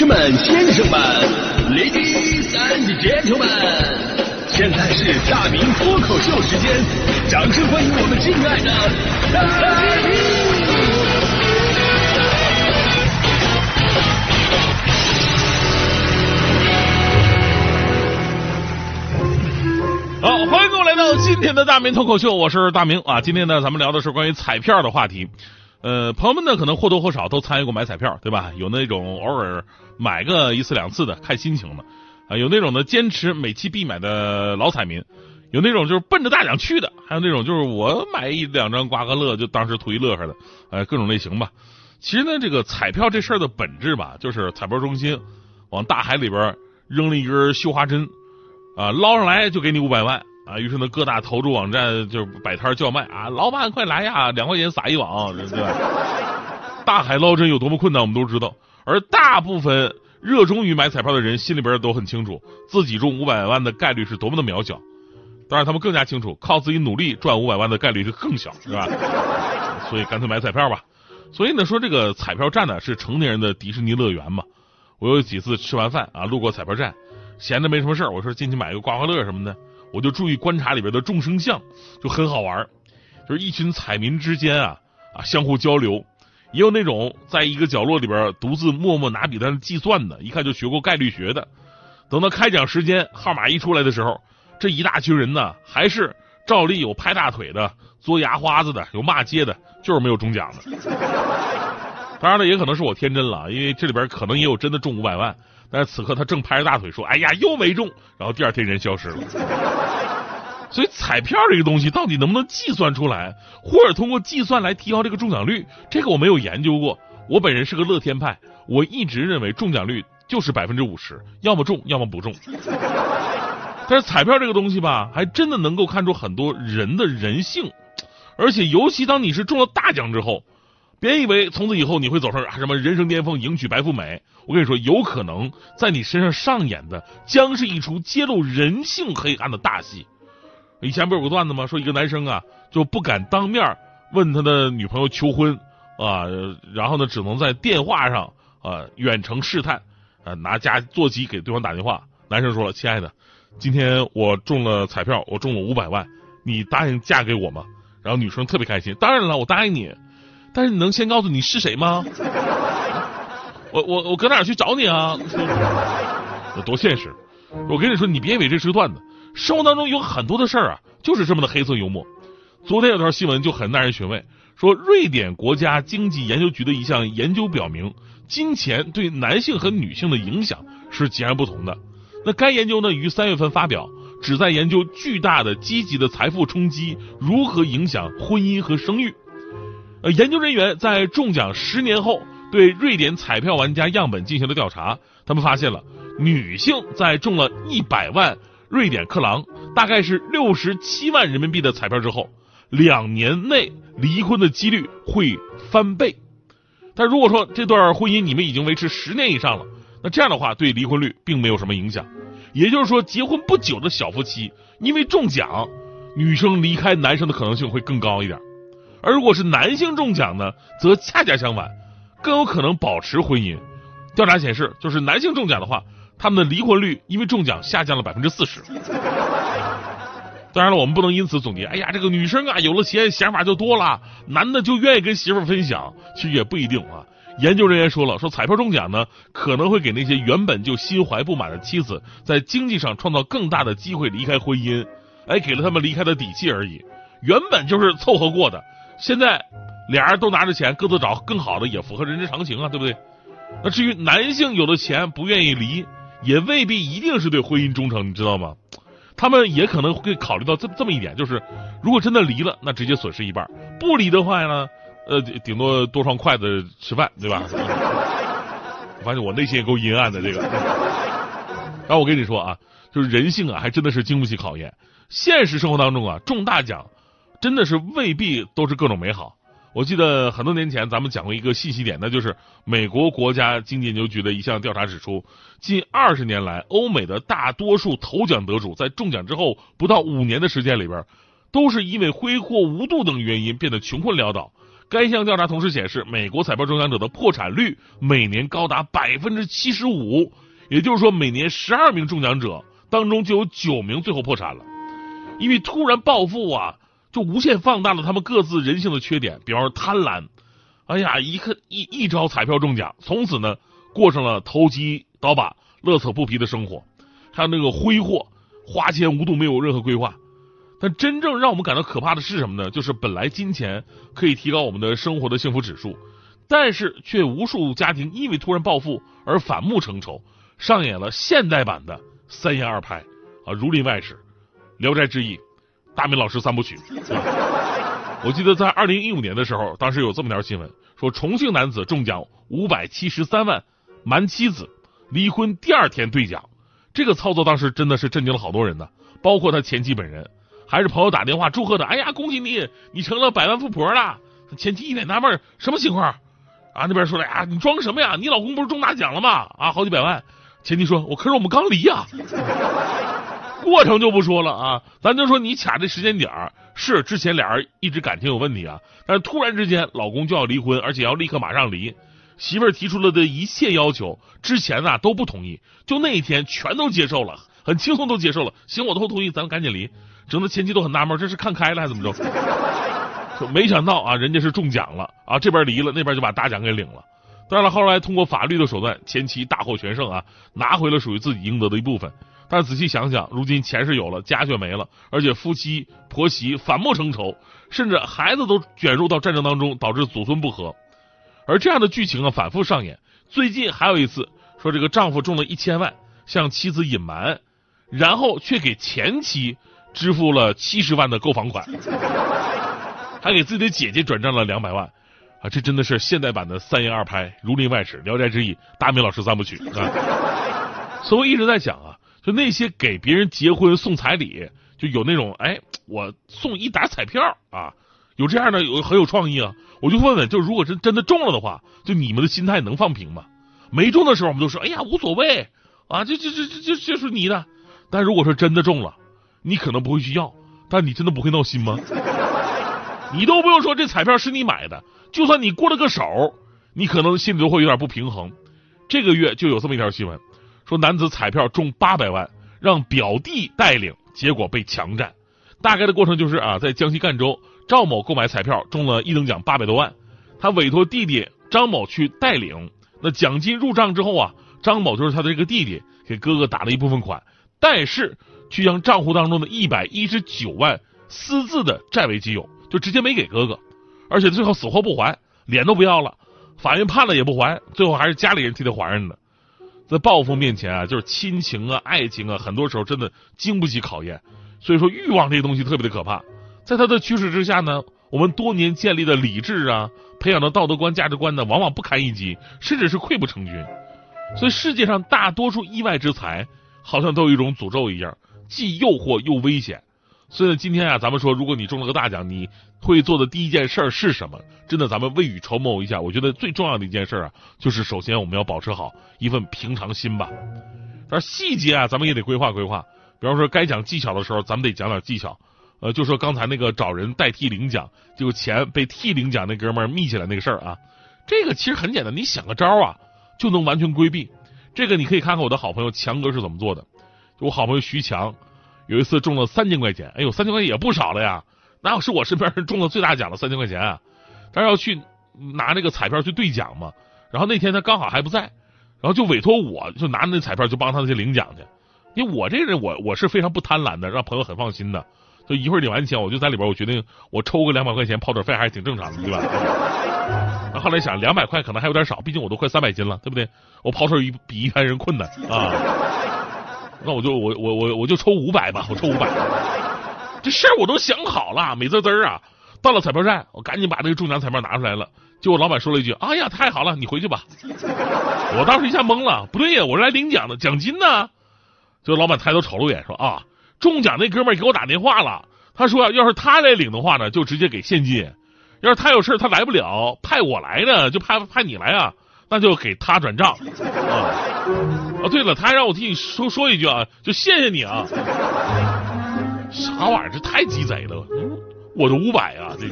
士们、先生们，Ladies and gentlemen，现在是大明脱口秀时间，掌声欢迎我们敬爱的！好，欢迎各位来到今天的大明脱口秀，我是大明啊。今天呢，咱们聊的是关于彩票的话题。呃，朋友们呢，可能或多或少都参与过买彩票，对吧？有那种偶尔买个一次两次的，看心情的啊；有那种呢，坚持每期必买的老彩民；有那种就是奔着大奖去的；还有那种就是我买一两张刮个乐，就当时图一乐呵的。呃，各种类型吧。其实呢，这个彩票这事儿的本质吧，就是彩票中心往大海里边扔了一根绣花针。啊，捞上来就给你五百万啊！于是呢，各大投注网站就是摆摊叫卖啊，老板快来呀，两块钱撒一网，对吧？大海捞针有多么困难，我们都知道。而大部分热衷于买彩票的人心里边都很清楚，自己中五百万的概率是多么的渺小。当然，他们更加清楚，靠自己努力赚五百万的概率是更小，是吧？所以干脆买彩票吧。所以呢，说这个彩票站呢是成年人的迪士尼乐园嘛。我有几次吃完饭啊，路过彩票站。闲着没什么事我说进去买个刮刮乐什么的，我就注意观察里边的众生相，就很好玩就是一群彩民之间啊啊相互交流，也有那种在一个角落里边独自默默拿笔在计算的，一看就学过概率学的。等到开奖时间号码一出来的时候，这一大群人呢，还是照例有拍大腿的、嘬牙花子的、有骂街的，就是没有中奖的。当然了，也可能是我天真了，因为这里边可能也有真的中五百万。但是此刻他正拍着大腿说：“哎呀，又没中。”然后第二天人消失了。所以彩票这个东西到底能不能计算出来，或者通过计算来提高这个中奖率？这个我没有研究过。我本人是个乐天派，我一直认为中奖率就是百分之五十，要么中，要么不中。但是彩票这个东西吧，还真的能够看出很多人的人性，而且尤其当你是中了大奖之后。别以为从此以后你会走上什么人生巅峰，迎娶白富美。我跟你说，有可能在你身上上演的将是一出揭露人性黑暗的大戏。以前不是有个段子吗？说一个男生啊，就不敢当面问他的女朋友求婚啊，然后呢，只能在电话上啊远程试探，啊拿家座机给对方打电话。男生说了：“亲爱的，今天我中了彩票，我中了五百万，你答应嫁给我吗？”然后女生特别开心：“当然了，我答应你。”但是你能先告诉你是谁吗？我我我搁哪去找你啊？有多现实？我跟你说，你别以为这是个段子，生活当中有很多的事儿啊，就是这么的黑色幽默。昨天有条新闻就很耐人寻味，说瑞典国家经济研究局的一项研究表明，金钱对男性和女性的影响是截然不同的。那该研究呢于三月份发表，旨在研究巨大的积极的财富冲击如何影响婚姻和生育。呃，研究人员在中奖十年后，对瑞典彩票玩家样本进行了调查。他们发现了，女性在中了一百万瑞典克朗，大概是六十七万人民币的彩票之后，两年内离婚的几率会翻倍。但如果说这段婚姻你们已经维持十年以上了，那这样的话对离婚率并没有什么影响。也就是说，结婚不久的小夫妻因为中奖，女生离开男生的可能性会更高一点。而如果是男性中奖呢，则恰恰相反，更有可能保持婚姻。调查显示，就是男性中奖的话，他们的离婚率因为中奖下降了百分之四十。当然了，我们不能因此总结，哎呀，这个女生啊有了钱想法就多了，男的就愿意跟媳妇分享。其实也不一定啊。研究人员说了，说彩票中奖呢，可能会给那些原本就心怀不满的妻子，在经济上创造更大的机会离开婚姻，哎，给了他们离开的底气而已。原本就是凑合过的。现在俩人都拿着钱，各自找更好的，也符合人之常情啊，对不对？那至于男性有了钱不愿意离，也未必一定是对婚姻忠诚，你知道吗？他们也可能会考虑到这这么一点，就是如果真的离了，那直接损失一半；不离的话呢，呃，顶多多双筷子吃饭，对吧？我发现我内心也够阴暗的这个。然后我跟你说啊，就是人性啊，还真的是经不起考验。现实生活当中啊，中大奖。真的是未必都是各种美好。我记得很多年前咱们讲过一个信息点，那就是美国国家经济研究局的一项调查指出，近二十年来，欧美的大多数头奖得主在中奖之后不到五年的时间里边，都是因为挥霍无度等原因变得穷困潦倒。该项调查同时显示，美国彩票中奖者的破产率每年高达百分之七十五，也就是说，每年十二名中奖者当中就有九名最后破产了，因为突然暴富啊，就无限放大了他们各自人性的缺点，比方说贪婪。哎呀，一看一一招彩票中奖，从此呢过上了投机倒把、乐此不疲的生活，还有那个挥霍、花钱无度，没有任何规划。但真正让我们感到可怕的是什么呢？就是本来金钱可以提高我们的生活的幸福指数，但是却无数家庭因为突然暴富而反目成仇，上演了现代版的三言二拍啊，如临外史，《聊斋志异》，大明老师三部曲。我记得在二零一五年的时候，当时有这么条新闻，说重庆男子中奖五百七十三万，瞒妻子离婚第二天兑奖，这个操作当时真的是震惊了好多人呢，包括他前妻本人。还是朋友打电话祝贺他，哎呀，恭喜你，你成了百万富婆了。前妻一脸纳闷，什么情况？啊，那边说了呀，你装什么呀？你老公不是中大奖了吗？啊，好几百万。前妻说，我可是我们刚离呀。过程就不说了啊，咱就说你卡这时间点儿是之前俩人一直感情有问题啊，但是突然之间老公就要离婚，而且要立刻马上离，媳妇儿提出了的一切要求，之前呢都不同意，就那一天全都接受了，很轻松都接受了。行，我都同意，咱赶紧离。整的前妻都很纳闷，这是看开了还是怎么着？没想到啊，人家是中奖了啊，这边离了，那边就把大奖给领了。当然了，后来通过法律的手段，前妻大获全胜啊，拿回了属于自己应得的一部分。但是仔细想想，如今钱是有了，家却没了，而且夫妻婆媳反目成仇，甚至孩子都卷入到战争当中，导致祖孙不和。而这样的剧情啊，反复上演。最近还有一次，说这个丈夫中了一千万，向妻子隐瞒，然后却给前妻。支付了七十万的购房款，还给自己的姐姐转账了两百万，啊，这真的是现代版的三言二拍，如林外史，《聊斋志异》大明老师三部曲啊。所以我一直在讲啊，就那些给别人结婚送彩礼，就有那种哎，我送一沓彩票啊，有这样的有很有创意啊。我就问问，就如果真真的中了的话，就你们的心态能放平吗？没中的时候，我们都说哎呀无所谓啊，这这这这这这是你的。但如果说真的中了，你可能不会去要，但你真的不会闹心吗？你都不用说这彩票是你买的，就算你过了个手，你可能心里都会有点不平衡。这个月就有这么一条新闻，说男子彩票中八百万，让表弟带领，结果被强占。大概的过程就是啊，在江西赣州，赵某购买彩票中了一等奖八百多万，他委托弟弟张某去带领。那奖金入账之后啊，张某就是他的这个弟弟，给哥哥打了一部分款，但是。却将账户当中的一百一十九万私自的占为己有，就直接没给哥哥，而且最后死活不还，脸都不要了，法院判了也不还，最后还是家里人替他还上的。在报复面前啊，就是亲情啊、爱情啊，很多时候真的经不起考验。所以说，欲望这个东西特别的可怕。在他的驱使之下呢，我们多年建立的理智啊、培养的道德观、价值观呢，往往不堪一击，甚至是溃不成军。所以，世界上大多数意外之财，好像都有一种诅咒一样。既诱惑又危险，所以，今天啊，咱们说，如果你中了个大奖，你会做的第一件事儿是什么？真的，咱们未雨绸缪一下。我觉得最重要的一件事啊，就是首先我们要保持好一份平常心吧。但是细节啊，咱们也得规划规划。比方说，该讲技巧的时候，咱们得讲点技巧。呃，就说刚才那个找人代替领奖，就钱被替领奖那哥们儿密起来那个事儿啊，这个其实很简单，你想个招啊，就能完全规避。这个你可以看看我的好朋友强哥是怎么做的。我好朋友徐强有一次中了三千块钱，哎呦，三千块钱也不少了呀！哪有是我身边人中了最大奖的三千块钱啊？他要去拿那个彩票去兑奖嘛，然后那天他刚好还不在，然后就委托我就拿那彩票就帮他去领奖去。因为我这人我我是非常不贪婪的，让朋友很放心的。就一会儿领完钱，我就在里边，我决定我抽个两百块钱跑腿费还是挺正常的，对吧？那后来想两百块可能还有点少，毕竟我都快三百斤了，对不对？我跑腿一比一般人困难啊。那我就我我我我就抽五百吧，我抽五百。这事儿我都想好了，美滋滋啊！到了彩票站，我赶紧把这个中奖彩票拿出来了。结果老板说了一句：“哎呀，太好了，你回去吧。”我当时一下懵了，不对呀，我是来领奖的，奖金呢？就老板抬头瞅了我眼，说：“啊，中奖那哥们儿给我打电话了，他说要是他来领的话呢，就直接给现金；要是他有事他来不了，派我来呢，就派派你来啊，那就给他转账。”啊。哦，对了，他还让我替你说说一句啊，就谢谢你啊。啥玩意儿？这太鸡贼了，我的五百啊，这。